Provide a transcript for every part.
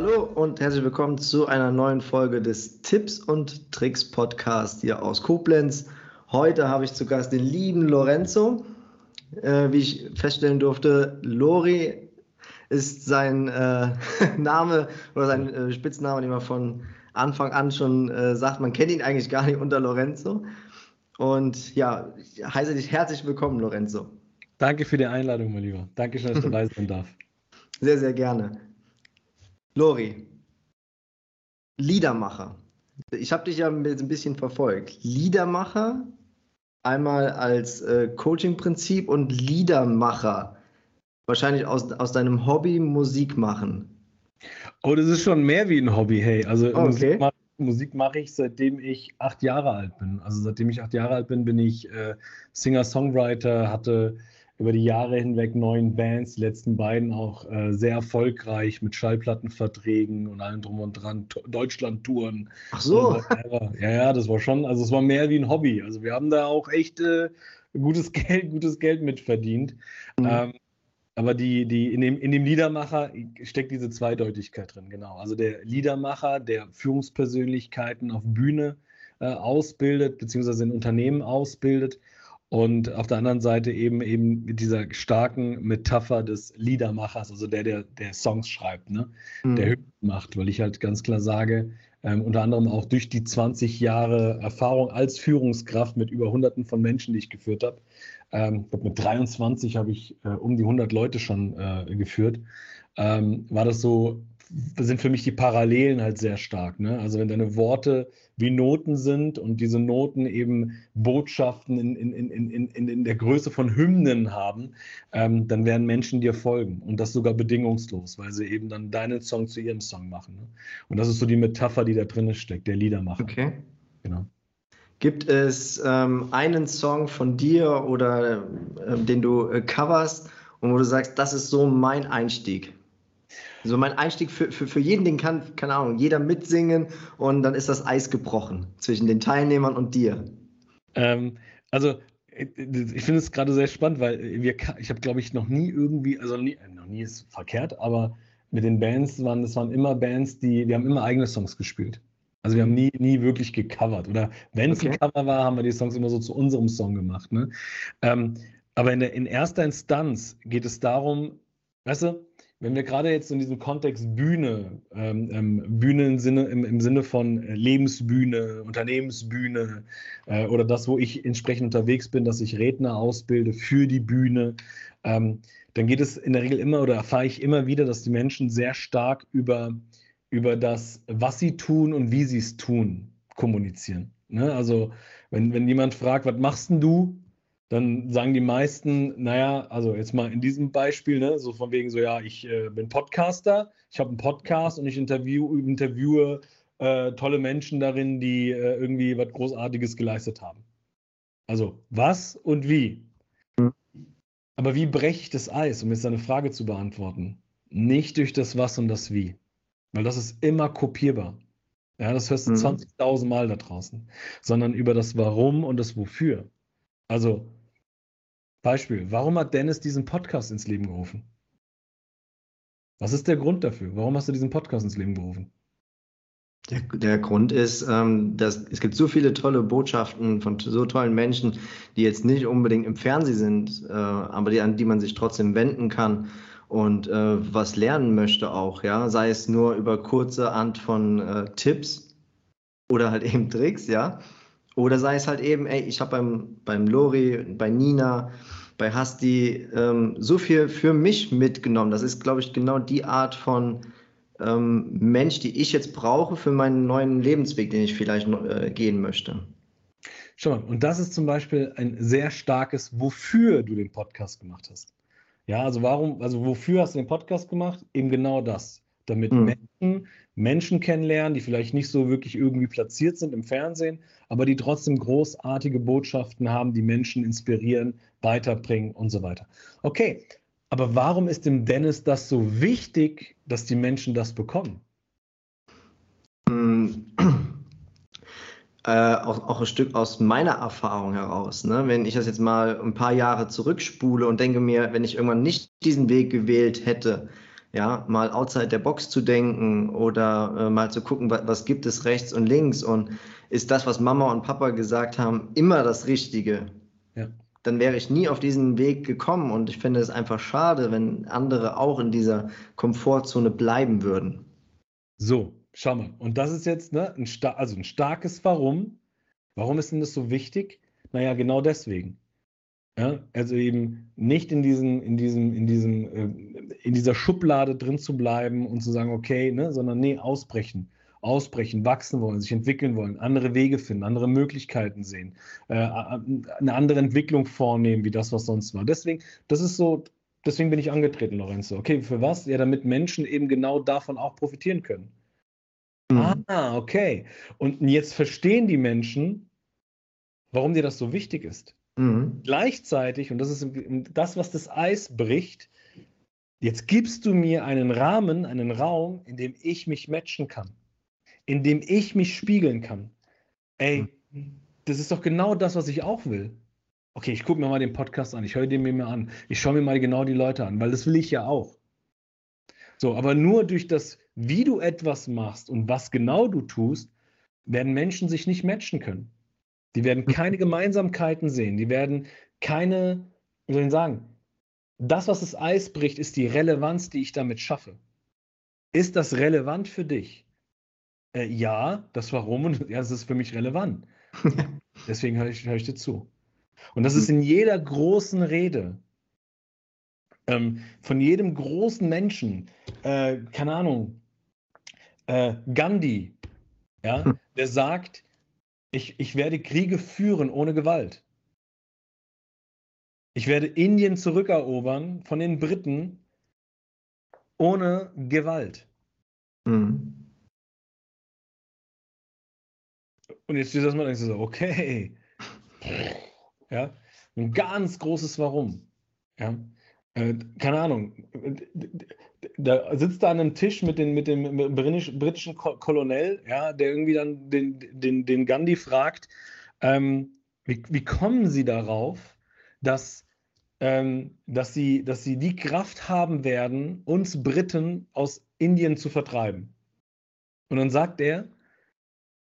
hallo und herzlich willkommen zu einer neuen Folge des Tipps und Tricks Podcast hier aus Koblenz. Heute habe ich zu Gast den lieben Lorenzo. Äh, wie ich feststellen durfte, Lori ist sein äh, Name oder sein äh, Spitzname, den man von Anfang an schon äh, sagt. Man kennt ihn eigentlich gar nicht unter Lorenzo. Und ja, ich heiße dich herzlich willkommen, Lorenzo. Danke für die Einladung, mein Lieber. Danke schön, dass ich dabei sein darf. Sehr, sehr gerne. Lori, Liedermacher. Ich habe dich ja ein bisschen verfolgt. Liedermacher, einmal als äh, Coaching-Prinzip und Liedermacher. Wahrscheinlich aus, aus deinem Hobby Musik machen. Oh, das ist schon mehr wie ein Hobby, hey. Also okay. Musik, mache Musik mache ich seitdem ich acht Jahre alt bin. Also seitdem ich acht Jahre alt bin, bin ich äh, Singer-Songwriter, hatte über die Jahre hinweg neun Bands, die letzten beiden auch äh, sehr erfolgreich mit Schallplattenverträgen und allem drum und dran, Deutschland-Touren. Ach so. Ja, ja, das war schon, also es war mehr wie ein Hobby. Also wir haben da auch echt äh, gutes Geld, gutes Geld mitverdient. Mhm. Ähm, aber die, die, in, dem, in dem Liedermacher steckt diese Zweideutigkeit drin, genau. Also der Liedermacher, der Führungspersönlichkeiten auf Bühne äh, ausbildet, beziehungsweise in Unternehmen ausbildet und auf der anderen Seite eben eben mit dieser starken Metapher des Liedermachers, also der, der, der Songs schreibt, ne? Mhm. der Hymnen macht, weil ich halt ganz klar sage, ähm, unter anderem auch durch die 20 Jahre Erfahrung als Führungskraft mit über Hunderten von Menschen, die ich geführt habe. Ähm, mit 23 habe ich äh, um die 100 Leute schon äh, geführt. Ähm, war das so, sind für mich die Parallelen halt sehr stark. Ne? Also wenn deine Worte wie Noten sind und diese Noten eben Botschaften in, in, in, in, in der Größe von Hymnen haben, ähm, dann werden Menschen dir folgen und das sogar bedingungslos, weil sie eben dann deinen Song zu ihrem Song machen. Ne? Und das ist so die Metapher, die da drin steckt, der Liedermacher. Okay. Genau. Gibt es ähm, einen Song von dir oder äh, den du äh, coverst und wo du sagst, das ist so mein Einstieg? So mein Einstieg für, für, für jeden, den kann, keine Ahnung, jeder mitsingen und dann ist das Eis gebrochen zwischen den Teilnehmern und dir. Ähm, also ich finde es gerade sehr spannend, weil wir, ich habe, glaube ich, noch nie irgendwie, also nie, noch nie ist verkehrt, aber mit den Bands waren, das waren immer Bands, die, wir haben immer eigene Songs gespielt. Also wir haben nie, nie wirklich gecovert. Oder wenn es okay. ein Cover war, haben wir die Songs immer so zu unserem Song gemacht. Ne? Ähm, aber in, der, in erster Instanz geht es darum, weißt du, wenn wir gerade jetzt in diesem Kontext Bühne, ähm, ähm, Bühne im Sinne, im, im Sinne von äh, Lebensbühne, Unternehmensbühne äh, oder das, wo ich entsprechend unterwegs bin, dass ich Redner ausbilde für die Bühne, ähm, dann geht es in der Regel immer oder erfahre ich immer wieder, dass die Menschen sehr stark über, über das, was sie tun und wie sie es tun, kommunizieren. Ne? Also wenn, wenn jemand fragt, was machst denn du? Dann sagen die meisten, naja, also jetzt mal in diesem Beispiel, ne, so von wegen so, ja, ich äh, bin Podcaster, ich habe einen Podcast und ich interview, interviewe äh, tolle Menschen darin, die äh, irgendwie was Großartiges geleistet haben. Also was und wie? Mhm. Aber wie breche ich das Eis, um jetzt eine Frage zu beantworten? Nicht durch das Was und das Wie. Weil das ist immer kopierbar. Ja, das hörst du mhm. 20.000 Mal da draußen. Sondern über das Warum und das Wofür. Also, Beispiel, warum hat Dennis diesen Podcast ins Leben gerufen? Was ist der Grund dafür? Warum hast du diesen Podcast ins Leben gerufen? Der, der Grund ist, ähm, dass es gibt so viele tolle Botschaften von so tollen Menschen, die jetzt nicht unbedingt im Fernsehen sind, äh, aber die, an die man sich trotzdem wenden kann und äh, was lernen möchte auch, ja, sei es nur über kurze Art von äh, Tipps oder halt eben Tricks, ja, oder sei es halt eben, ey, ich habe beim, beim Lori, bei Nina, bei Hasti ähm, so viel für mich mitgenommen. Das ist, glaube ich, genau die Art von ähm, Mensch, die ich jetzt brauche für meinen neuen Lebensweg, den ich vielleicht äh, gehen möchte. Schau mal, und das ist zum Beispiel ein sehr starkes, wofür du den Podcast gemacht hast. Ja, also warum, also wofür hast du den Podcast gemacht? Eben genau das. Damit mhm. Menschen Menschen kennenlernen, die vielleicht nicht so wirklich irgendwie platziert sind im Fernsehen, aber die trotzdem großartige Botschaften haben, die Menschen inspirieren, weiterbringen und so weiter. Okay, aber warum ist dem Dennis das so wichtig, dass die Menschen das bekommen? Äh, auch, auch, ein Stück aus meiner Erfahrung heraus. Ne? Wenn ich das jetzt mal ein paar Jahre zurückspule und denke mir, wenn ich irgendwann nicht diesen Weg gewählt hätte, ja, mal outside der Box zu denken oder äh, mal zu gucken, was, was gibt es rechts und links und ist das, was Mama und Papa gesagt haben, immer das Richtige? Ja. Dann wäre ich nie auf diesen Weg gekommen und ich finde es einfach schade, wenn andere auch in dieser Komfortzone bleiben würden. So, schau mal. Und das ist jetzt ne, ein, also ein starkes Warum. Warum ist denn das so wichtig? Naja, genau deswegen. Ja, also eben nicht in diesen, in diesem, in diesem, äh, in dieser Schublade drin zu bleiben und zu sagen, okay, ne, sondern nee, ausbrechen, ausbrechen, wachsen wollen, sich entwickeln wollen, andere Wege finden, andere Möglichkeiten sehen, äh, eine andere Entwicklung vornehmen, wie das, was sonst war. Deswegen, das ist so, deswegen bin ich angetreten, Lorenzo. Okay, für was? Ja, damit Menschen eben genau davon auch profitieren können. Mhm. Ah, okay. Und jetzt verstehen die Menschen, warum dir das so wichtig ist. Mhm. Gleichzeitig, und das ist das, was das Eis bricht, jetzt gibst du mir einen Rahmen, einen Raum, in dem ich mich matchen kann, in dem ich mich spiegeln kann. Ey, mhm. das ist doch genau das, was ich auch will. Okay, ich gucke mir mal den Podcast an, ich höre den mir mal an, ich schaue mir mal genau die Leute an, weil das will ich ja auch. So, aber nur durch das, wie du etwas machst und was genau du tust, werden Menschen sich nicht matchen können. Die werden keine Gemeinsamkeiten sehen. Die werden keine, wie soll ich sagen, das, was das Eis bricht, ist die Relevanz, die ich damit schaffe. Ist das relevant für dich? Äh, ja, das Warum und ja, das ist für mich relevant. Deswegen höre ich, hör ich dir zu. Und das ist in jeder großen Rede. Ähm, von jedem großen Menschen, äh, keine Ahnung, äh, Gandhi, ja, der sagt, ich, ich werde Kriege führen ohne Gewalt. Ich werde Indien zurückerobern von den Briten ohne Gewalt. Mhm. Und jetzt steht das mal und denkst du so, okay. Ja, ein ganz großes Warum. Ja, keine Ahnung. Da sitzt er an einem Tisch mit, den, mit dem britischen Kolonel, ja, der irgendwie dann den, den, den Gandhi fragt, ähm, wie, wie kommen Sie darauf, dass, ähm, dass, sie, dass Sie die Kraft haben werden, uns Briten aus Indien zu vertreiben? Und dann sagt er,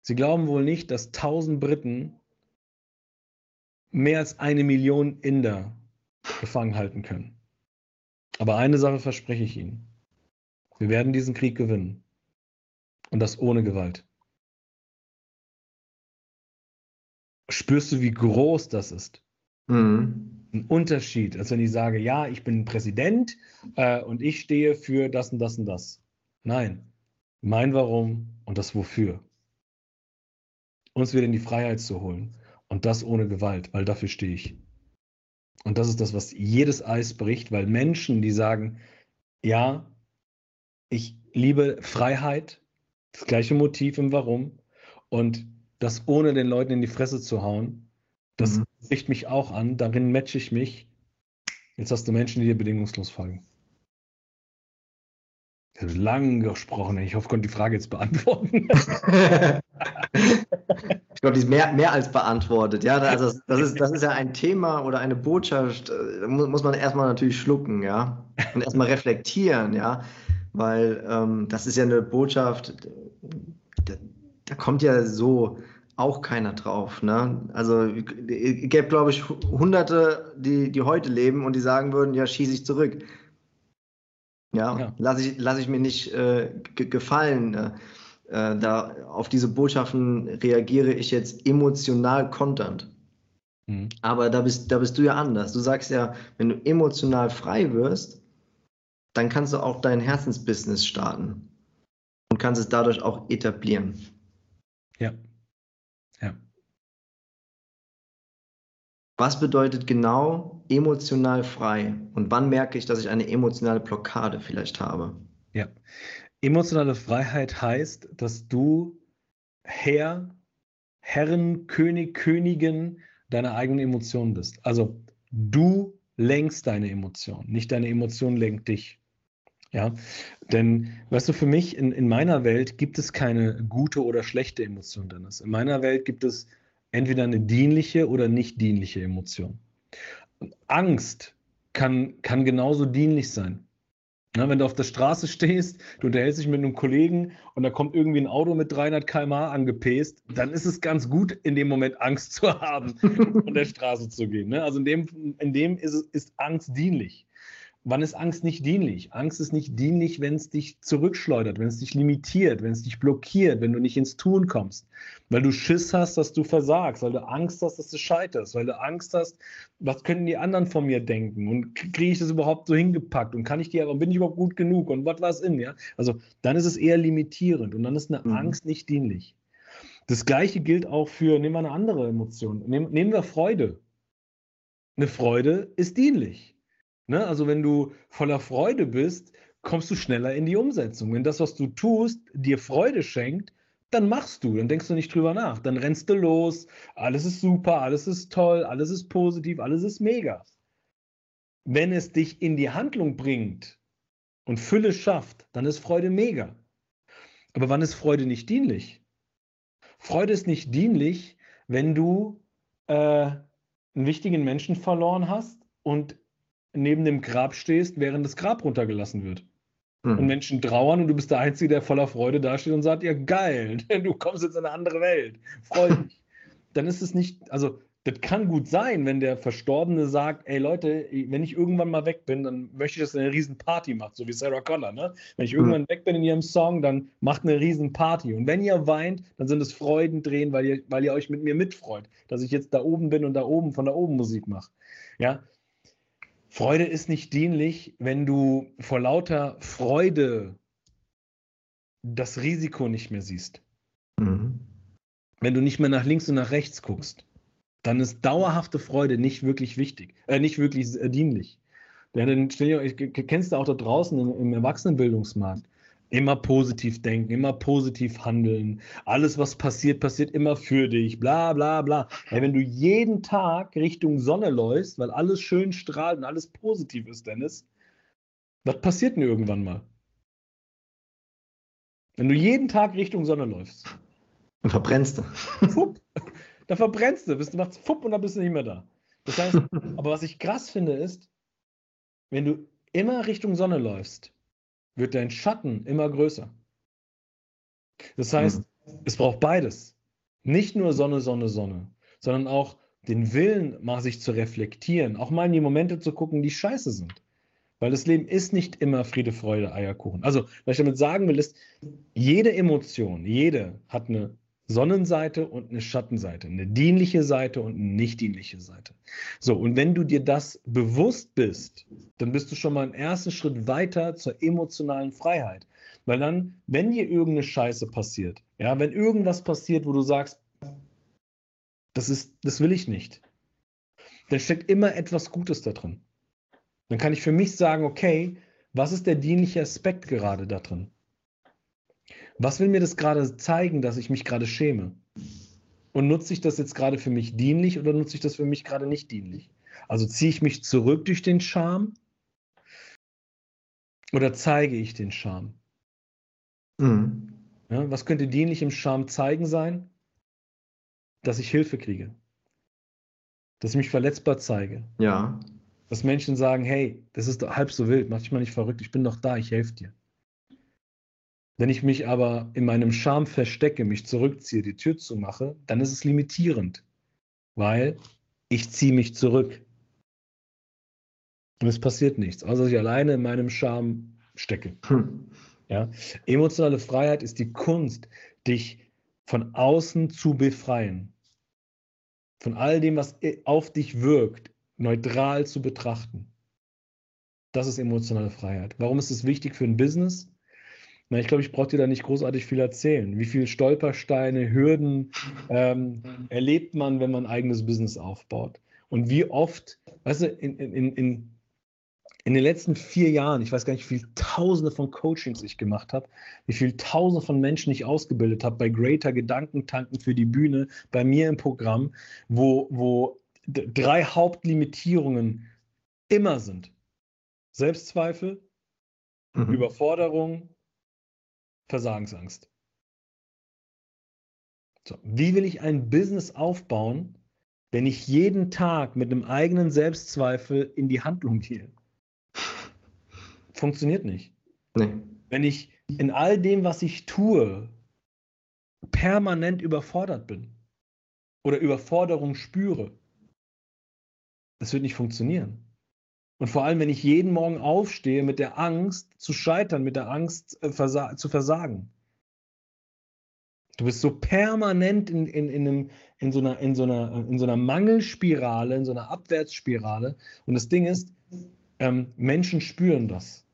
Sie glauben wohl nicht, dass tausend Briten mehr als eine Million Inder gefangen halten können. Aber eine Sache verspreche ich Ihnen. Wir werden diesen Krieg gewinnen. Und das ohne Gewalt. Spürst du, wie groß das ist? Mhm. Ein Unterschied, als wenn ich sage, ja, ich bin Präsident äh, und ich stehe für das und das und das. Nein, mein Warum und das Wofür. Uns wieder in die Freiheit zu holen. Und das ohne Gewalt, weil dafür stehe ich. Und das ist das, was jedes Eis bricht, weil Menschen, die sagen, ja, ich liebe Freiheit, das gleiche Motiv im Warum und das ohne den Leuten in die Fresse zu hauen, das mhm. mich auch an, darin matche ich mich. Jetzt hast du Menschen, die dir bedingungslos folgen. Ich habe lang gesprochen. Ich hoffe, ich konnte die Frage jetzt beantworten. ich glaube, die ist mehr, mehr als beantwortet. Ja, also das ist, das ist ja ein Thema oder eine Botschaft, da äh, muss man erstmal natürlich schlucken, ja. Und erstmal reflektieren, ja. Weil ähm, das ist ja eine Botschaft, da, da, kommt ja so auch keiner drauf. Ne? Also es gäbe, glaube ich, Hunderte, die, die heute leben und die sagen würden, ja, schieße ich zurück. Ja, ja. lasse ich, lass ich mir nicht äh, gefallen. Äh, da auf diese Botschaften reagiere ich jetzt emotional konternd. Mhm. Aber da bist, da bist du ja anders. Du sagst ja, wenn du emotional frei wirst, dann kannst du auch dein Herzensbusiness starten und kannst es dadurch auch etablieren. Ja. Ja. Was bedeutet genau emotional frei? Und wann merke ich, dass ich eine emotionale Blockade vielleicht habe? Ja, Emotionale Freiheit heißt, dass du Herr, Herren, König, Königin deiner eigenen Emotionen bist. Also du lenkst deine Emotionen, nicht deine Emotion lenkt dich. Ja, denn, weißt du, für mich in, in meiner Welt gibt es keine gute oder schlechte Emotion, Dennis. In meiner Welt gibt es entweder eine dienliche oder nicht dienliche Emotion. Angst kann, kann genauso dienlich sein. Na, wenn du auf der Straße stehst, du unterhältst dich mit einem Kollegen und da kommt irgendwie ein Auto mit 300 km/h angepest, dann ist es ganz gut, in dem Moment Angst zu haben, von der Straße zu gehen. Ne? Also in dem, in dem ist, ist Angst dienlich. Wann ist Angst nicht dienlich? Angst ist nicht dienlich, wenn es dich zurückschleudert, wenn es dich limitiert, wenn es dich blockiert, wenn du nicht ins Tun kommst. Weil du Schiss hast, dass du versagst, weil du Angst hast, dass du scheiterst, weil du Angst hast, was könnten die anderen von mir denken und kriege ich das überhaupt so hingepackt und kann ich die, bin ich überhaupt gut genug und was war es in, ja? Also dann ist es eher limitierend und dann ist eine mhm. Angst nicht dienlich. Das gleiche gilt auch für, nehmen wir eine andere Emotion, nehmen, nehmen wir Freude. Eine Freude ist dienlich. Ne? Also wenn du voller Freude bist, kommst du schneller in die Umsetzung. Wenn das, was du tust, dir Freude schenkt, dann machst du, dann denkst du nicht drüber nach. Dann rennst du los, alles ist super, alles ist toll, alles ist positiv, alles ist mega. Wenn es dich in die Handlung bringt und Fülle schafft, dann ist Freude mega. Aber wann ist Freude nicht dienlich? Freude ist nicht dienlich, wenn du äh, einen wichtigen Menschen verloren hast und neben dem Grab stehst, während das Grab runtergelassen wird. Mhm. Und Menschen trauern und du bist der Einzige, der voller Freude dasteht und sagt, ja geil, du kommst jetzt in eine andere Welt, freu dich. Dann ist es nicht, also das kann gut sein, wenn der Verstorbene sagt, ey Leute, wenn ich irgendwann mal weg bin, dann möchte ich, dass ihr eine riesen Party macht, so wie Sarah Connor, ne? Wenn ich irgendwann mhm. weg bin in ihrem Song, dann macht eine riesen Party. Und wenn ihr weint, dann sind es Freudentränen, weil ihr, weil ihr euch mit mir mitfreut, dass ich jetzt da oben bin und da oben von da oben Musik mache. Ja, Freude ist nicht dienlich, wenn du vor lauter Freude das Risiko nicht mehr siehst. Mhm. Wenn du nicht mehr nach links und nach rechts guckst, dann ist dauerhafte Freude nicht wirklich wichtig, äh, nicht wirklich äh, dienlich. Denn, kennst du auch da draußen im, im Erwachsenenbildungsmarkt, Immer positiv denken, immer positiv handeln. Alles, was passiert, passiert immer für dich. Bla bla bla. Hey, wenn du jeden Tag Richtung Sonne läufst, weil alles schön strahlt und alles positiv ist, Dennis, was passiert denn irgendwann mal? Wenn du jeden Tag Richtung Sonne läufst. Dann verbrennst du. Fupp, dann verbrennst du, bist, du machst Fupp und dann bist du nicht mehr da. Das heißt, aber was ich krass finde, ist, wenn du immer Richtung Sonne läufst, wird dein Schatten immer größer. Das heißt, mhm. es braucht beides. Nicht nur Sonne, Sonne, Sonne, sondern auch den Willen, mal sich zu reflektieren, auch mal in die Momente zu gucken, die scheiße sind. Weil das Leben ist nicht immer Friede, Freude, Eierkuchen. Also, was ich damit sagen will, ist, jede Emotion, jede hat eine Sonnenseite und eine Schattenseite, eine dienliche Seite und eine nicht dienliche Seite. So, und wenn du dir das bewusst bist, dann bist du schon mal einen ersten Schritt weiter zur emotionalen Freiheit. Weil dann, wenn dir irgendeine Scheiße passiert, ja, wenn irgendwas passiert, wo du sagst, das ist, das will ich nicht, dann steckt immer etwas Gutes da drin. Dann kann ich für mich sagen, okay, was ist der dienliche Aspekt gerade da drin? Was will mir das gerade zeigen, dass ich mich gerade schäme? Und nutze ich das jetzt gerade für mich dienlich oder nutze ich das für mich gerade nicht dienlich? Also ziehe ich mich zurück durch den Scham oder zeige ich den Scham? Mhm. Ja, was könnte dienlich im Scham zeigen sein? Dass ich Hilfe kriege. Dass ich mich verletzbar zeige. Ja. Dass Menschen sagen, hey, das ist halb so wild, mach dich mal nicht verrückt, ich bin doch da, ich helfe dir. Wenn ich mich aber in meinem Scham verstecke, mich zurückziehe, die Tür zumache, dann ist es limitierend, weil ich ziehe mich zurück. Und es passiert nichts, außer dass ich alleine in meinem Scham stecke. Hm. Ja? Emotionale Freiheit ist die Kunst, dich von außen zu befreien. Von all dem, was auf dich wirkt, neutral zu betrachten. Das ist emotionale Freiheit. Warum ist es wichtig für ein Business? Na, ich glaube, ich brauche dir da nicht großartig viel erzählen. Wie viele Stolpersteine, Hürden ähm, erlebt man, wenn man ein eigenes Business aufbaut? Und wie oft, weißt du, in, in, in, in den letzten vier Jahren, ich weiß gar nicht, wie viele Tausende von Coachings ich gemacht habe, wie viele Tausende von Menschen ich ausgebildet habe bei Greater Gedankentanken für die Bühne, bei mir im Programm, wo, wo drei Hauptlimitierungen immer sind. Selbstzweifel, mhm. Überforderung Versagensangst. So, wie will ich ein Business aufbauen, wenn ich jeden Tag mit einem eigenen Selbstzweifel in die Handlung gehe? Funktioniert nicht. Nee. Wenn ich in all dem, was ich tue, permanent überfordert bin oder Überforderung spüre, das wird nicht funktionieren. Und vor allem, wenn ich jeden Morgen aufstehe mit der Angst zu scheitern, mit der Angst äh, versa zu versagen. Du bist so permanent in, in, in, einem, in, so einer, in, so einer, in so einer Mangelspirale, in so einer Abwärtsspirale. Und das Ding ist, ähm, Menschen spüren das.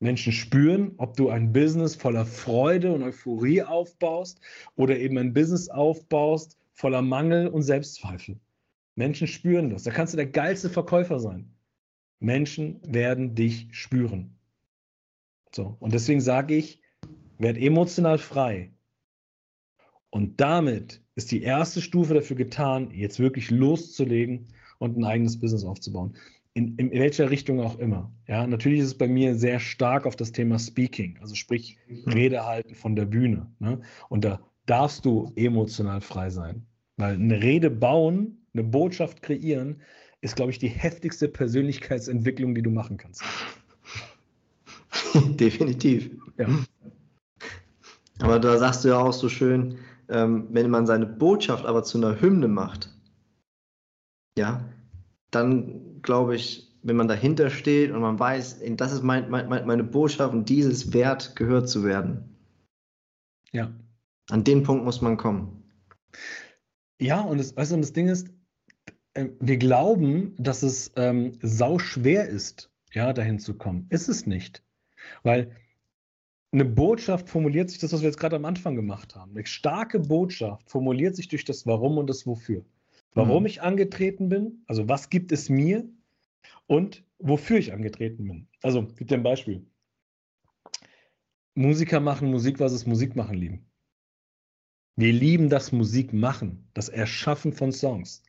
Menschen spüren, ob du ein Business voller Freude und Euphorie aufbaust oder eben ein Business aufbaust voller Mangel und Selbstzweifel. Menschen spüren das. Da kannst du der geilste Verkäufer sein. Menschen werden dich spüren. So, und deswegen sage ich, werd emotional frei. Und damit ist die erste Stufe dafür getan, jetzt wirklich loszulegen und ein eigenes Business aufzubauen. In, in, welcher Richtung auch immer. Ja, natürlich ist es bei mir sehr stark auf das Thema Speaking, also sprich Rede halten von der Bühne. Ne? Und da darfst du emotional frei sein. Weil eine Rede bauen, eine Botschaft kreieren, ist, glaube ich, die heftigste Persönlichkeitsentwicklung, die du machen kannst. Definitiv. Ja. Aber da sagst du ja auch so schön, ähm, wenn man seine Botschaft aber zu einer Hymne macht, ja, dann glaube ich, wenn man dahinter steht und man weiß, das ist mein, mein, meine Botschaft und dieses wert, gehört zu werden. Ja. An den Punkt muss man kommen. Ja, und das, du, das Ding ist, wir glauben, dass es ähm, sau schwer ist, ja, dahin zu kommen. Ist es nicht. Weil eine Botschaft formuliert sich, das, was wir jetzt gerade am Anfang gemacht haben. Eine starke Botschaft formuliert sich durch das Warum und das Wofür. Warum mhm. ich angetreten bin, also was gibt es mir und wofür ich angetreten bin. Also, gibt dir ein Beispiel. Musiker machen Musik, was es Musik machen lieben. Wir lieben das Musik machen, das Erschaffen von Songs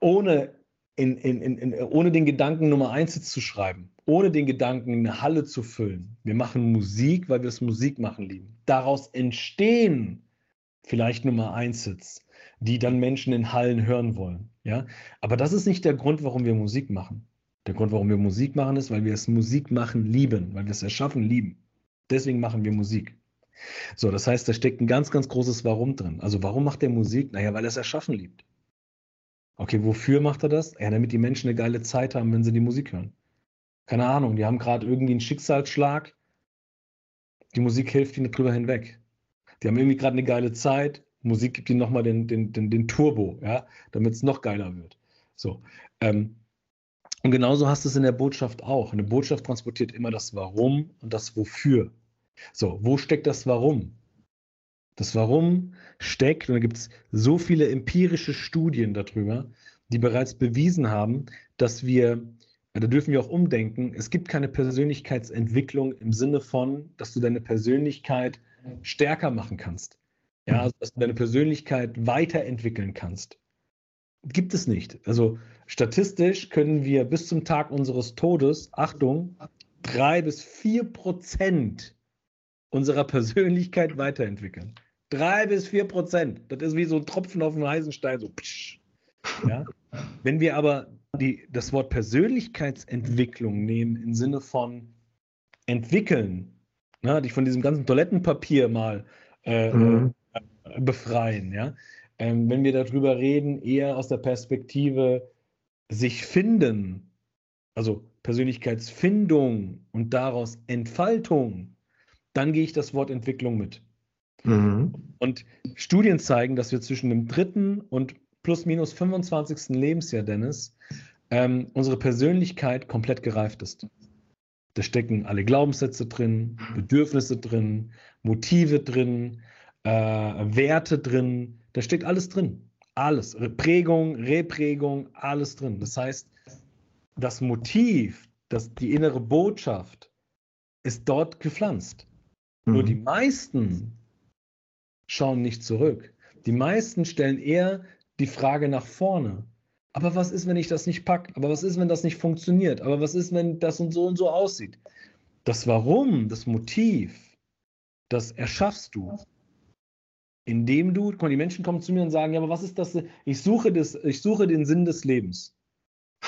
ohne, in, in, in, ohne den Gedanken Nummer eins zu schreiben, ohne den Gedanken eine Halle zu füllen. Wir machen Musik, weil wir es Musik machen lieben. Daraus entstehen vielleicht Nummer eins Hits, die dann Menschen in Hallen hören wollen. Ja? Aber das ist nicht der Grund, warum wir Musik machen. Der Grund, warum wir Musik machen, ist, weil wir es Musik machen lieben, weil wir es erschaffen lieben. Deswegen machen wir Musik. So, das heißt, da steckt ein ganz, ganz großes Warum drin. Also, warum macht er Musik? Naja, weil er es erschaffen liebt. Okay, wofür macht er das? Ja, damit die Menschen eine geile Zeit haben, wenn sie die Musik hören. Keine Ahnung, die haben gerade irgendwie einen Schicksalsschlag. Die Musik hilft ihnen drüber hinweg. Die haben irgendwie gerade eine geile Zeit. Musik gibt ihnen nochmal den, den, den, den Turbo, ja, damit es noch geiler wird. So. Ähm, und genauso hast du es in der Botschaft auch. Eine Botschaft transportiert immer das Warum und das Wofür. So, wo steckt das Warum? Das Warum steckt, und da gibt es so viele empirische Studien darüber, die bereits bewiesen haben, dass wir, da dürfen wir auch umdenken, es gibt keine Persönlichkeitsentwicklung im Sinne von, dass du deine Persönlichkeit stärker machen kannst. Ja, also dass du deine Persönlichkeit weiterentwickeln kannst. Gibt es nicht. Also statistisch können wir bis zum Tag unseres Todes, Achtung, drei bis vier Prozent unserer Persönlichkeit weiterentwickeln. Drei bis vier Prozent. Das ist wie so ein Tropfen auf dem heißen Stein. So. Ja? Wenn wir aber die, das Wort Persönlichkeitsentwicklung nehmen im Sinne von entwickeln, ne, dich von diesem ganzen Toilettenpapier mal äh, mhm. äh, befreien, ja. Ähm, wenn wir darüber reden, eher aus der Perspektive sich finden, also Persönlichkeitsfindung und daraus Entfaltung, dann gehe ich das Wort Entwicklung mit. Mhm. Und Studien zeigen, dass wir zwischen dem dritten und plus minus 25. Lebensjahr, Dennis, ähm, unsere Persönlichkeit komplett gereift ist. Da stecken alle Glaubenssätze drin, Bedürfnisse drin, Motive drin, äh, Werte drin. Da steckt alles drin. Alles. Prägung, Reprägung, alles drin. Das heißt, das Motiv, das, die innere Botschaft ist dort gepflanzt. Mhm. Nur die meisten schauen nicht zurück. Die meisten stellen eher die Frage nach vorne. Aber was ist, wenn ich das nicht packe? Aber was ist, wenn das nicht funktioniert? Aber was ist, wenn das und so und so aussieht? Das Warum, das Motiv, das erschaffst du, indem du, die Menschen kommen zu mir und sagen, ja, aber was ist das? Ich suche, das, ich suche den Sinn des Lebens.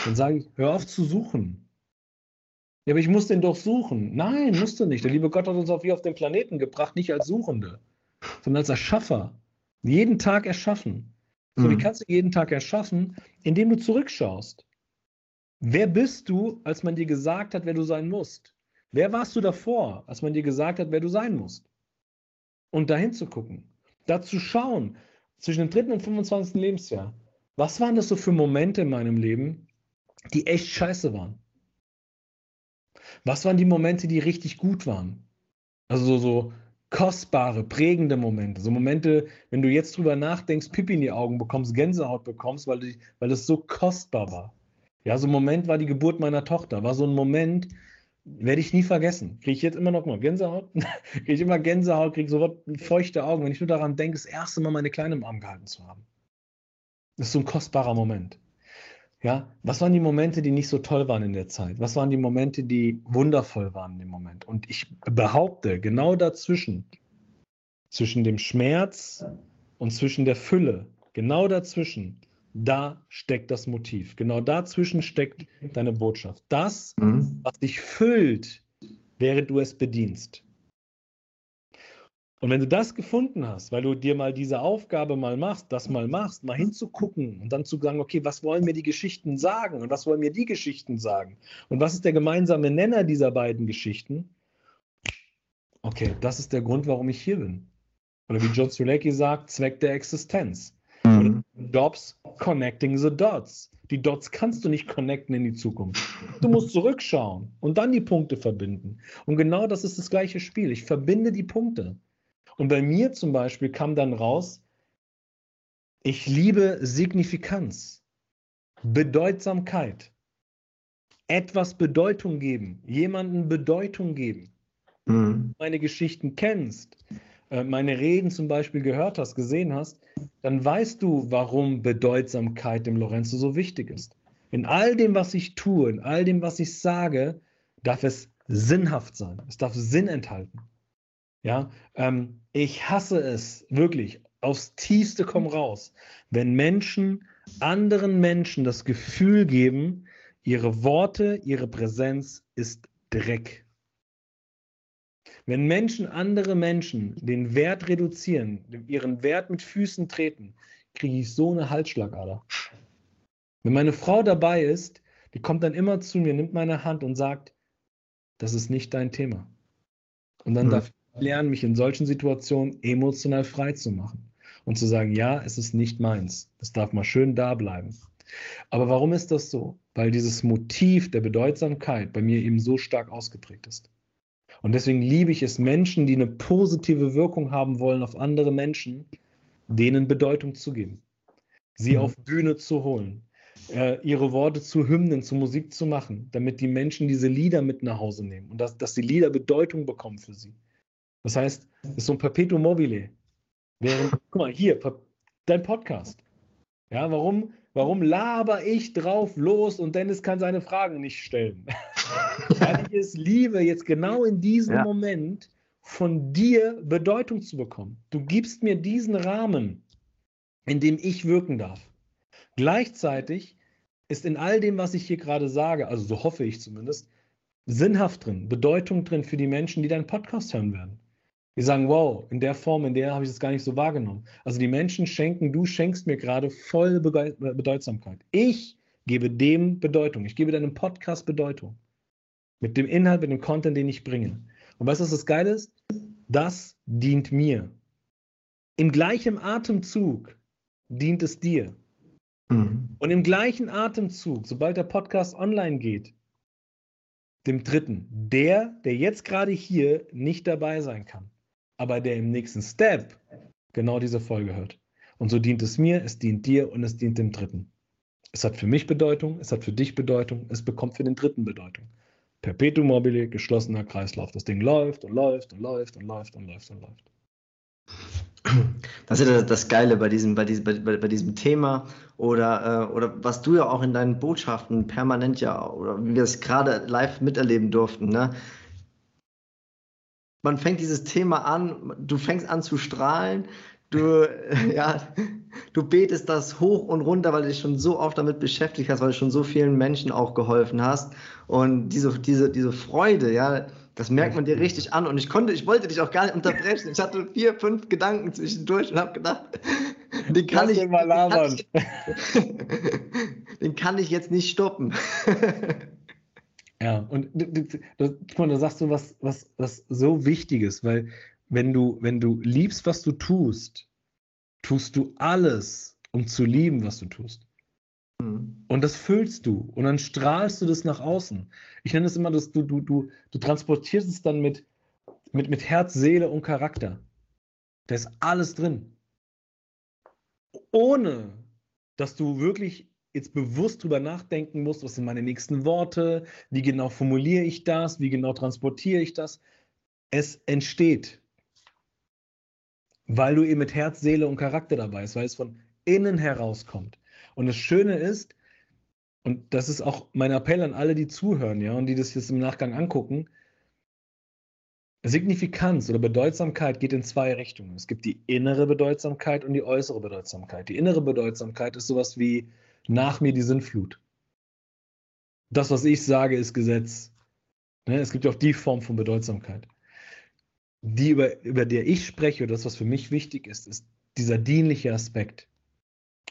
Dann sage ich, hör auf zu suchen. Ja, aber ich muss den doch suchen. Nein, musst du nicht. Der liebe Gott hat uns auf hier auf den Planeten gebracht, nicht als Suchende, sondern als Erschaffer. Jeden Tag erschaffen. So, mhm. wie kannst du jeden Tag erschaffen, indem du zurückschaust? Wer bist du, als man dir gesagt hat, wer du sein musst? Wer warst du davor, als man dir gesagt hat, wer du sein musst? Und dahin zu gucken, da zu schauen, zwischen dem dritten und 25. Lebensjahr, was waren das so für Momente in meinem Leben, die echt scheiße waren? Was waren die Momente, die richtig gut waren? Also so, so kostbare, prägende Momente. So Momente, wenn du jetzt drüber nachdenkst, Pipi in die Augen bekommst, Gänsehaut bekommst, weil, du, weil es so kostbar war. Ja, so ein Moment war die Geburt meiner Tochter. War so ein Moment, werde ich nie vergessen. Kriege ich jetzt immer noch mal Gänsehaut? kriege ich immer Gänsehaut, kriege sofort feuchte Augen, wenn ich nur daran denke, das erste Mal meine Kleine im Arm gehalten zu haben. Das ist so ein kostbarer Moment. Ja, was waren die Momente, die nicht so toll waren in der Zeit? Was waren die Momente, die wundervoll waren in dem Moment? Und ich behaupte, genau dazwischen, zwischen dem Schmerz und zwischen der Fülle, genau dazwischen, da steckt das Motiv. Genau dazwischen steckt deine Botschaft. Das, mhm. was dich füllt, während du es bedienst. Und wenn du das gefunden hast, weil du dir mal diese Aufgabe mal machst, das mal machst, mal hinzugucken und dann zu sagen, okay, was wollen mir die Geschichten sagen und was wollen mir die Geschichten sagen und was ist der gemeinsame Nenner dieser beiden Geschichten? Okay, das ist der Grund, warum ich hier bin. Oder wie John Strelacki sagt, Zweck der Existenz. Mhm. Jobs connecting the dots. Die Dots kannst du nicht connecten in die Zukunft. Du musst zurückschauen und dann die Punkte verbinden. Und genau das ist das gleiche Spiel. Ich verbinde die Punkte. Und bei mir zum Beispiel kam dann raus, ich liebe Signifikanz, Bedeutsamkeit, etwas Bedeutung geben, jemanden Bedeutung geben. Mhm. Meine Geschichten kennst, äh, meine Reden zum Beispiel gehört hast, gesehen hast, dann weißt du, warum Bedeutsamkeit dem Lorenzo so wichtig ist. In all dem, was ich tue, in all dem, was ich sage, darf es sinnhaft sein. Es darf Sinn enthalten. Ja, ähm, ich hasse es wirklich aufs tiefste komm raus, wenn Menschen anderen Menschen das Gefühl geben, ihre Worte, ihre Präsenz ist Dreck. Wenn Menschen andere Menschen den Wert reduzieren, ihren Wert mit Füßen treten, kriege ich so eine Halsschlagader. Wenn meine Frau dabei ist, die kommt dann immer zu mir, nimmt meine Hand und sagt, das ist nicht dein Thema. Und dann hm. darf lernen, mich in solchen Situationen emotional frei zu machen und zu sagen, ja, es ist nicht meins. Das darf mal schön da bleiben. Aber warum ist das so? Weil dieses Motiv der Bedeutsamkeit bei mir eben so stark ausgeprägt ist. Und deswegen liebe ich es, Menschen, die eine positive Wirkung haben wollen auf andere Menschen, denen Bedeutung zu geben. Sie mhm. auf Bühne zu holen, äh, ihre Worte zu Hymnen, zu Musik zu machen, damit die Menschen diese Lieder mit nach Hause nehmen und dass, dass die Lieder Bedeutung bekommen für sie. Das heißt, es ist so ein Perpetuum mobile. Während, guck mal, hier, dein Podcast. Ja, warum, warum laber ich drauf los und Dennis kann seine Fragen nicht stellen? Weil ich es liebe, jetzt genau in diesem ja. Moment von dir Bedeutung zu bekommen. Du gibst mir diesen Rahmen, in dem ich wirken darf. Gleichzeitig ist in all dem, was ich hier gerade sage, also so hoffe ich zumindest, sinnhaft drin, Bedeutung drin für die Menschen, die deinen Podcast hören werden. Die sagen, wow, in der Form, in der habe ich das gar nicht so wahrgenommen. Also die Menschen schenken, du schenkst mir gerade voll Bedeutsamkeit. Ich gebe dem Bedeutung. Ich gebe deinem Podcast Bedeutung. Mit dem Inhalt, mit dem Content, den ich bringe. Und weißt du, was das Geile ist? Das dient mir. Im gleichen Atemzug dient es dir. Mhm. Und im gleichen Atemzug, sobald der Podcast online geht, dem Dritten, der, der jetzt gerade hier nicht dabei sein kann aber der im nächsten Step genau diese Folge hört. Und so dient es mir, es dient dir und es dient dem Dritten. Es hat für mich Bedeutung, es hat für dich Bedeutung, es bekommt für den Dritten Bedeutung. Perpetuum mobile, geschlossener Kreislauf. Das Ding läuft und läuft und läuft und läuft und läuft und läuft. Das ist ja das Geile bei diesem, bei diesem, bei, bei diesem Thema oder, äh, oder was du ja auch in deinen Botschaften permanent ja, oder wie wir es gerade live miterleben durften, ne? Man fängt dieses Thema an, du fängst an zu strahlen, du, ja, du betest das hoch und runter, weil du dich schon so oft damit beschäftigt hast, weil du schon so vielen Menschen auch geholfen hast. Und diese, diese, diese Freude, ja, das merkt man dir richtig an. Und ich konnte, ich wollte dich auch gar nicht unterbrechen. Ich hatte vier, fünf Gedanken zwischendurch und habe gedacht, den kann, ich. Den, kann ich, den kann ich jetzt nicht stoppen. Ja, und guck mal, da sagst du was, was, was so Wichtiges, weil wenn du, wenn du liebst, was du tust, tust du alles, um zu lieben, was du tust. Mhm. Und das füllst du und dann strahlst du das nach außen. Ich nenne es immer, dass du, du, du, du transportierst es dann mit, mit, mit Herz, Seele und Charakter. Da ist alles drin. Ohne dass du wirklich jetzt bewusst drüber nachdenken musst, was sind meine nächsten Worte, wie genau formuliere ich das, wie genau transportiere ich das. Es entsteht weil du eben mit Herz, Seele und Charakter dabei bist, weil es von innen herauskommt. Und das Schöne ist, und das ist auch mein Appell an alle, die zuhören, ja, und die das jetzt im Nachgang angucken, Signifikanz oder Bedeutsamkeit geht in zwei Richtungen. Es gibt die innere Bedeutsamkeit und die äußere Bedeutsamkeit. Die innere Bedeutsamkeit ist sowas wie nach mir die Sintflut. Das, was ich sage, ist Gesetz. Ne, es gibt ja auch die Form von Bedeutsamkeit die, über, über der ich spreche, oder das, was für mich wichtig ist, ist dieser dienliche Aspekt.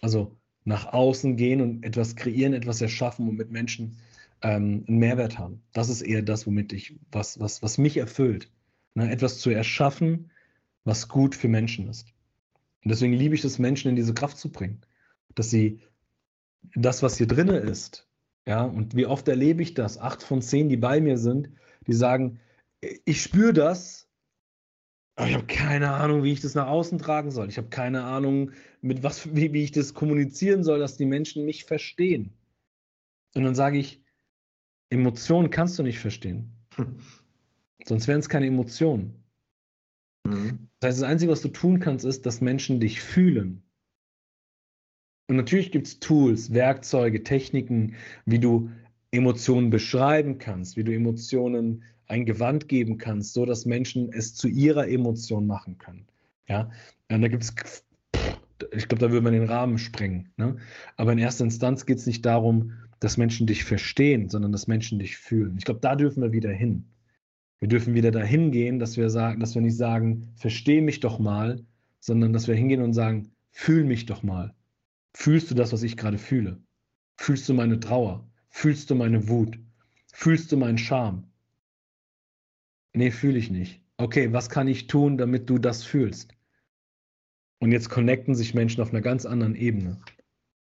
Also nach außen gehen und etwas kreieren, etwas erschaffen und mit Menschen ähm, einen Mehrwert haben. Das ist eher das, womit ich, was, was, was mich erfüllt. Ne? Etwas zu erschaffen, was gut für Menschen ist. Und deswegen liebe ich es, Menschen in diese Kraft zu bringen. Dass sie das, was hier drinne ist, ja, und wie oft erlebe ich das? Acht von zehn, die bei mir sind, die sagen, ich spüre das, aber ich habe keine Ahnung, wie ich das nach außen tragen soll. Ich habe keine Ahnung, mit was, wie, wie ich das kommunizieren soll, dass die Menschen mich verstehen. Und dann sage ich, Emotionen kannst du nicht verstehen. Sonst wären es keine Emotionen. Mhm. Das heißt, das Einzige, was du tun kannst, ist, dass Menschen dich fühlen. Und natürlich gibt es Tools, Werkzeuge, Techniken, wie du Emotionen beschreiben kannst, wie du Emotionen ein Gewand geben kannst, so dass Menschen es zu ihrer Emotion machen können. Ja, und da gibt es, ich glaube, da würde man den Rahmen sprengen. Ne? Aber in erster Instanz geht es nicht darum, dass Menschen dich verstehen, sondern dass Menschen dich fühlen. Ich glaube, da dürfen wir wieder hin. Wir dürfen wieder dahin gehen, dass wir sagen, dass wir nicht sagen, versteh mich doch mal, sondern dass wir hingehen und sagen, fühl mich doch mal. Fühlst du das, was ich gerade fühle? Fühlst du meine Trauer? Fühlst du meine Wut? Fühlst du meinen Scham? Nee, fühle ich nicht. Okay, was kann ich tun, damit du das fühlst? Und jetzt connecten sich Menschen auf einer ganz anderen Ebene.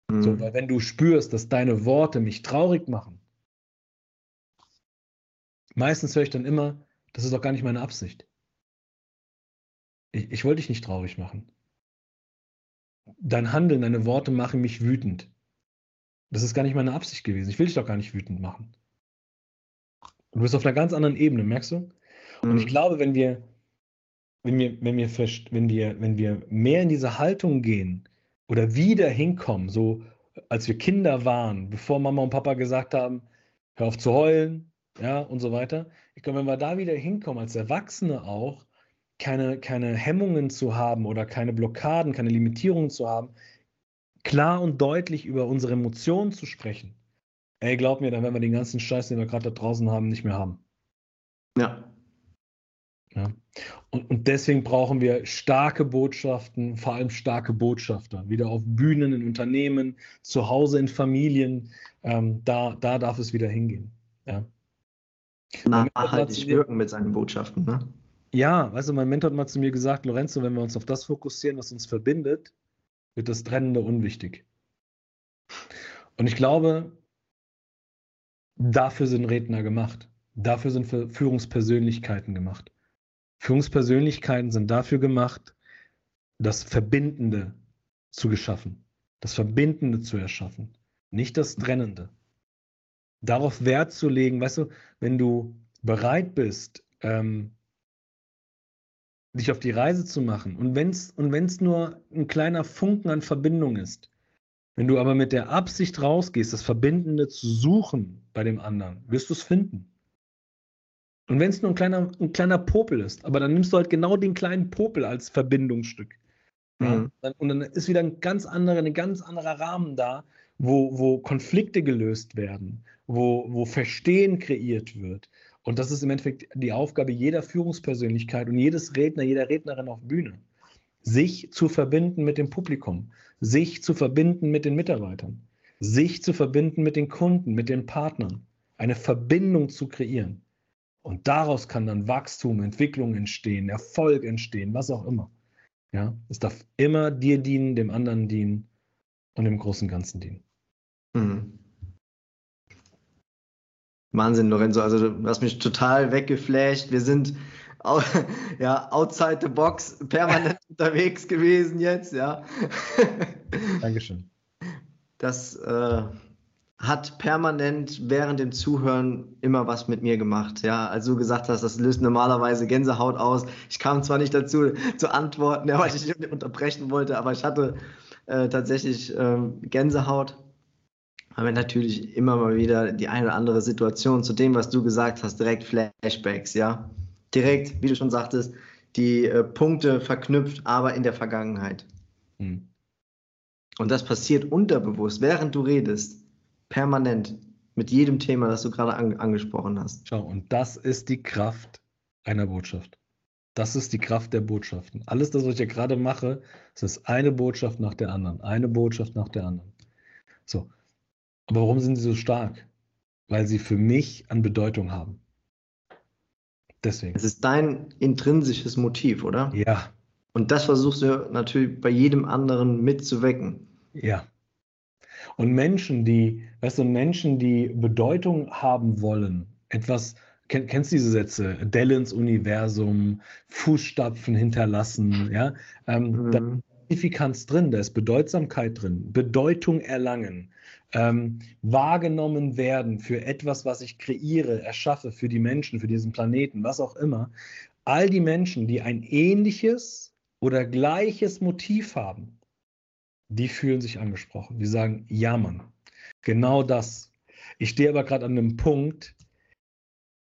Mhm. So, weil wenn du spürst, dass deine Worte mich traurig machen, meistens höre ich dann immer, das ist doch gar nicht meine Absicht. Ich, ich wollte dich nicht traurig machen. Dein Handeln, deine Worte machen mich wütend. Das ist gar nicht meine Absicht gewesen. Ich will dich doch gar nicht wütend machen. Du bist auf einer ganz anderen Ebene, merkst du? Und ich mhm. glaube, wenn wir, wenn wir, wenn wir, wenn wir, wenn wir mehr in diese Haltung gehen oder wieder hinkommen, so als wir Kinder waren, bevor Mama und Papa gesagt haben, hör auf zu heulen, ja, und so weiter. Ich glaube, wenn wir da wieder hinkommen, als Erwachsene auch, keine, keine Hemmungen zu haben oder keine Blockaden, keine Limitierungen zu haben, klar und deutlich über unsere Emotionen zu sprechen. Ey, glaub mir, dann werden wir den ganzen Scheiß, den wir gerade da draußen haben, nicht mehr haben. Ja. Ja. Und, und, deswegen brauchen wir starke Botschaften, vor allem starke Botschafter, wieder auf Bühnen, in Unternehmen, zu Hause in Familien. Ähm, da, da darf es wieder hingehen. Ja. Nachhaltig wirken mit seinen Botschaften. Ne? Ja, weißt du, mein Mentor hat mal zu mir gesagt, Lorenzo, wenn wir uns auf das fokussieren, was uns verbindet, wird das Trennende unwichtig. Und ich glaube, dafür sind Redner gemacht. Dafür sind Führungspersönlichkeiten gemacht. Führungspersönlichkeiten sind dafür gemacht, das Verbindende zu geschaffen, das Verbindende zu erschaffen, nicht das Trennende. Darauf Wert zu legen, weißt du, wenn du bereit bist, ähm, dich auf die Reise zu machen und wenn es und wenn's nur ein kleiner Funken an Verbindung ist, wenn du aber mit der Absicht rausgehst, das Verbindende zu suchen bei dem anderen, wirst du es finden. Und wenn es nur ein kleiner, ein kleiner Popel ist, aber dann nimmst du halt genau den kleinen Popel als Verbindungsstück. Mhm. Und dann ist wieder ein ganz anderer, ein ganz anderer Rahmen da, wo, wo Konflikte gelöst werden, wo, wo Verstehen kreiert wird. Und das ist im Endeffekt die Aufgabe jeder Führungspersönlichkeit und jedes Redner, jeder Rednerin auf Bühne, sich zu verbinden mit dem Publikum, sich zu verbinden mit den Mitarbeitern, sich zu verbinden mit den Kunden, mit den Partnern, eine Verbindung zu kreieren. Und daraus kann dann Wachstum, Entwicklung entstehen, Erfolg entstehen, was auch immer. Ja, es darf immer dir dienen, dem anderen dienen und dem großen Ganzen dienen. Mhm. Wahnsinn, Lorenzo. Also du hast mich total weggeflasht. Wir sind ja outside the box permanent unterwegs gewesen jetzt, ja. Dankeschön. Das äh, hat permanent während dem Zuhören immer was mit mir gemacht. Ja, als du gesagt hast, das löst normalerweise Gänsehaut aus. Ich kam zwar nicht dazu zu antworten, ja, weil ich nicht unterbrechen wollte, aber ich hatte äh, tatsächlich äh, Gänsehaut. Haben wir natürlich immer mal wieder die eine oder andere Situation zu dem, was du gesagt hast, direkt Flashbacks, ja. Direkt, wie du schon sagtest, die äh, Punkte verknüpft, aber in der Vergangenheit. Hm. Und das passiert unterbewusst, während du redest permanent mit jedem Thema, das du gerade an, angesprochen hast. Schau, und das ist die Kraft einer Botschaft. Das ist die Kraft der Botschaften. Alles das, was ich ja gerade mache, das ist eine Botschaft nach der anderen, eine Botschaft nach der anderen. So. Aber warum sind sie so stark? Weil sie für mich an Bedeutung haben. Deswegen. Es ist dein intrinsisches Motiv, oder? Ja. Und das versuchst du natürlich bei jedem anderen mitzuwecken. Ja. Und Menschen, die, weißt du, Menschen, die Bedeutung haben wollen, etwas, kenn, kennst du diese Sätze? Dellens Universum, Fußstapfen hinterlassen, ja? Ähm, mhm. Da ist Signifikanz drin, da ist Bedeutsamkeit drin, Bedeutung erlangen, ähm, wahrgenommen werden für etwas, was ich kreiere, erschaffe, für die Menschen, für diesen Planeten, was auch immer. All die Menschen, die ein ähnliches oder gleiches Motiv haben, die fühlen sich angesprochen. Die sagen, ja, Mann, genau das. Ich stehe aber gerade an einem Punkt,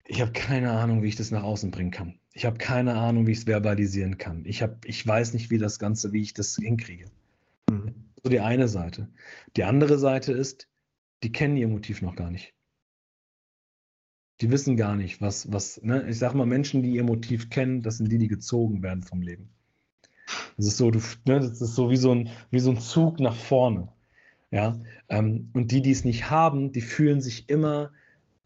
ich habe keine Ahnung, wie ich das nach außen bringen kann. Ich habe keine Ahnung, wie ich es verbalisieren kann. Ich, hab, ich weiß nicht, wie das Ganze, wie ich das hinkriege. So die eine Seite. Die andere Seite ist, die kennen ihr Motiv noch gar nicht. Die wissen gar nicht, was, was, ne? ich sage mal, Menschen, die ihr Motiv kennen, das sind die, die gezogen werden vom Leben. Das ist so, du, ne, das ist so wie so ein, wie so ein Zug nach vorne. Ja, ähm, und die, die es nicht haben, die fühlen sich immer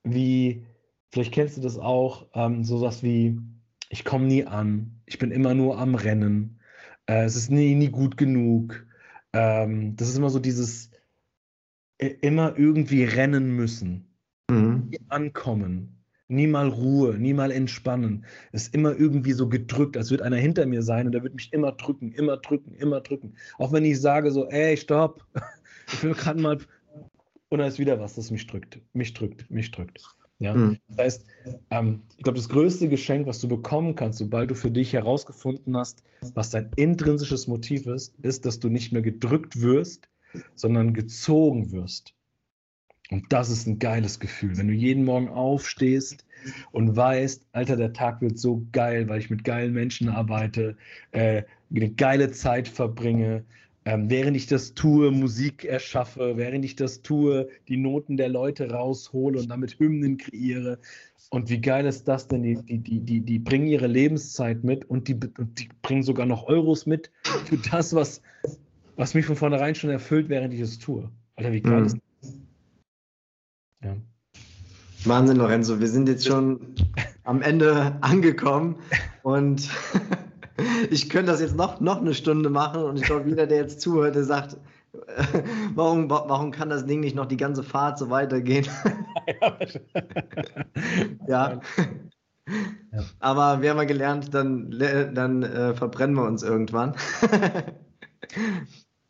wie, vielleicht kennst du das auch, ähm, sowas wie, ich komme nie an, ich bin immer nur am Rennen, äh, es ist nie, nie gut genug. Ähm, das ist immer so dieses, äh, immer irgendwie rennen müssen, mhm. ankommen, nie mal Ruhe, nie mal entspannen. Ist immer irgendwie so gedrückt, als würde einer hinter mir sein und der wird mich immer drücken, immer drücken, immer drücken. Auch wenn ich sage so, ey, stopp, ich will gerade mal. Und da ist wieder was, das mich drückt, mich drückt, mich drückt. Ja? Mhm. Das heißt, ähm, ich glaube, das größte Geschenk, was du bekommen kannst, sobald du für dich herausgefunden hast, was dein intrinsisches Motiv ist, ist, dass du nicht mehr gedrückt wirst, sondern gezogen wirst. Und das ist ein geiles Gefühl, wenn du jeden Morgen aufstehst und weißt, Alter, der Tag wird so geil, weil ich mit geilen Menschen arbeite, äh, eine geile Zeit verbringe, ähm, während ich das tue, Musik erschaffe, während ich das tue, die Noten der Leute raushole und damit Hymnen kreiere. Und wie geil ist das denn? Die, die, die, die, die bringen ihre Lebenszeit mit und die, die bringen sogar noch Euros mit für das, was, was mich von vornherein schon erfüllt, während ich es tue. Alter, wie geil mhm. ist das? Ja. Wahnsinn, Lorenzo. Wir sind jetzt schon am Ende angekommen und ich könnte das jetzt noch, noch eine Stunde machen und ich glaube, jeder, der jetzt zuhört, der sagt, warum, warum kann das Ding nicht noch die ganze Fahrt so weitergehen? ja. ja. Aber wir haben ja gelernt, dann, dann äh, verbrennen wir uns irgendwann.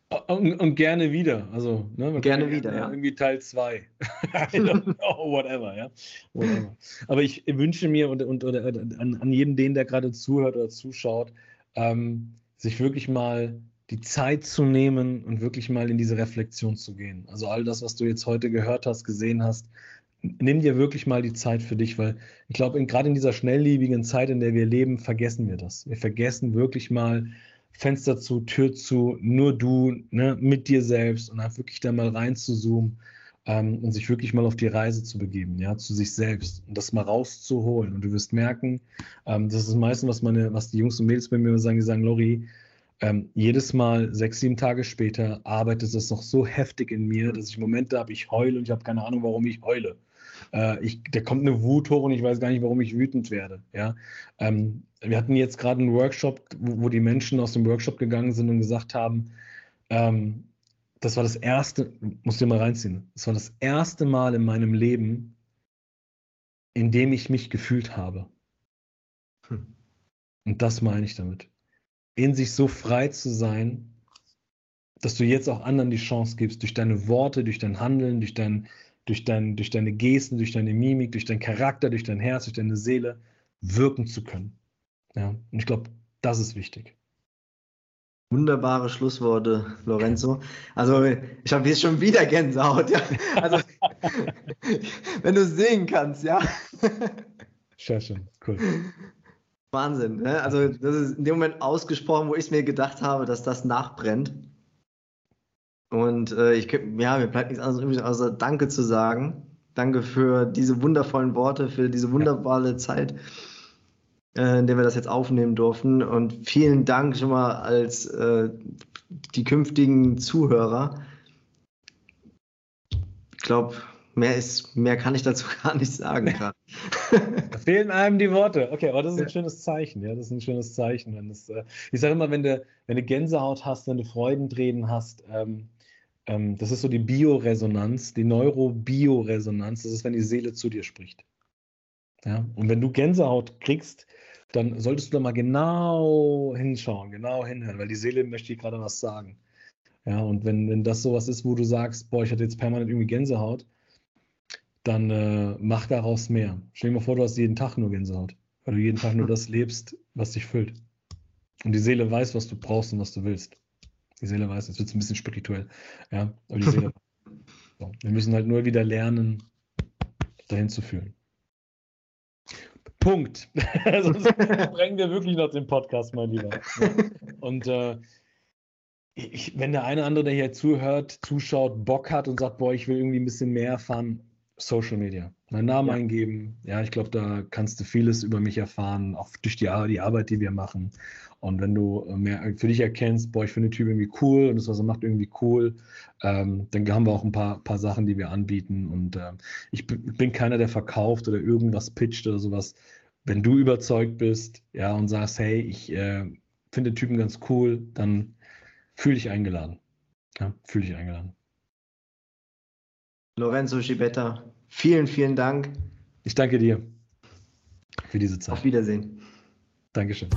Und, und, gerne wieder. Also, ne, gerne wieder, ja. Irgendwie Teil 2. whatever, ja. Whatever. Aber ich wünsche mir und, und oder, an, an jedem, den der gerade zuhört oder zuschaut, ähm, sich wirklich mal die Zeit zu nehmen und wirklich mal in diese Reflexion zu gehen. Also all das, was du jetzt heute gehört hast, gesehen hast, nimm dir wirklich mal die Zeit für dich, weil ich glaube, gerade in dieser schnelllebigen Zeit, in der wir leben, vergessen wir das. Wir vergessen wirklich mal, Fenster zu, Tür zu, nur du, ne, mit dir selbst und einfach wirklich da mal rein zu zoomen ähm, und sich wirklich mal auf die Reise zu begeben, ja, zu sich selbst und das mal rauszuholen. Und du wirst merken, ähm, das ist meistens, was meine, was die Jungs und Mädels bei mir sagen, die sagen, Lori, ähm, jedes Mal sechs, sieben Tage später arbeitet es noch so heftig in mir, dass ich Momente habe, ich heule und ich habe keine Ahnung, warum ich heule. Äh, ich, da kommt eine Wut hoch und ich weiß gar nicht, warum ich wütend werde. Ja? Ähm, wir hatten jetzt gerade einen Workshop, wo, wo, die Menschen aus dem Workshop gegangen sind und gesagt haben, ähm, das war das erste, musst du dir mal reinziehen, das war das erste Mal in meinem Leben, in dem ich mich gefühlt habe. Hm. Und das meine ich damit. In sich so frei zu sein, dass du jetzt auch anderen die Chance gibst, durch deine Worte, durch dein Handeln, durch, dein, durch, dein, durch deine Gesten, durch deine Mimik, durch deinen Charakter, durch dein Herz, durch deine Seele wirken zu können. Ja? Und ich glaube, das ist wichtig. Wunderbare Schlussworte, Lorenzo. Also ich habe jetzt schon wieder Gänsehaut. Ja. Also wenn du sehen kannst, ja. Sehr schön, cool. Wahnsinn. Ne? Also das ist in dem Moment ausgesprochen, wo ich mir gedacht habe, dass das nachbrennt. Und äh, ich, ja, mir bleibt nichts anderes außer Danke zu sagen. Danke für diese wundervollen Worte, für diese wunderbare ja. Zeit äh, in der wir das jetzt aufnehmen durften. Und vielen Dank schon mal als äh, die künftigen Zuhörer. Ich glaube, mehr ist, mehr kann ich dazu gar nicht sagen da fehlen einem die Worte. Okay, aber das ist ein schönes Zeichen, ja. Das ist ein schönes Zeichen. Wenn das, äh, ich sage immer, wenn du, wenn du Gänsehaut hast, wenn du Freudentränen hast, ähm, ähm, das ist so die Bioresonanz, die Neurobioresonanz, das ist, wenn die Seele zu dir spricht. Ja? Und wenn du Gänsehaut kriegst, dann solltest du da mal genau hinschauen, genau hinhören, weil die Seele möchte dir gerade was sagen. Ja, und wenn, wenn das sowas ist, wo du sagst, boah, ich hatte jetzt permanent irgendwie Gänsehaut, dann äh, mach daraus mehr. Stell dir mal vor, du hast jeden Tag nur Gänsehaut, weil du jeden Tag nur das lebst, was dich füllt. Und die Seele weiß, was du brauchst und was du willst. Die Seele weiß, jetzt wird es ein bisschen spirituell. Ja, aber die Seele. so. Wir müssen halt nur wieder lernen, dahin zu fühlen. Punkt. Sonst bringen wir wirklich noch den Podcast, mein Lieber. Und äh, ich, wenn der eine oder andere, der hier zuhört, zuschaut, Bock hat und sagt, boah, ich will irgendwie ein bisschen mehr erfahren, Social Media. Meinen Namen ja. eingeben. Ja, ich glaube, da kannst du vieles über mich erfahren, auch durch die, die Arbeit, die wir machen. Und wenn du mehr für dich erkennst, boah, ich finde den Typ irgendwie cool und das, was er macht, irgendwie cool, ähm, dann haben wir auch ein paar, paar Sachen, die wir anbieten. Und äh, ich bin keiner, der verkauft oder irgendwas pitcht oder sowas. Wenn du überzeugt bist, ja, und sagst, hey, ich äh, finde den Typen ganz cool, dann fühle dich eingeladen. Ja, fühle dich eingeladen. Lorenzo Schibetta, vielen, vielen Dank. Ich danke dir für diese Zeit. Auf Wiedersehen. Dankeschön.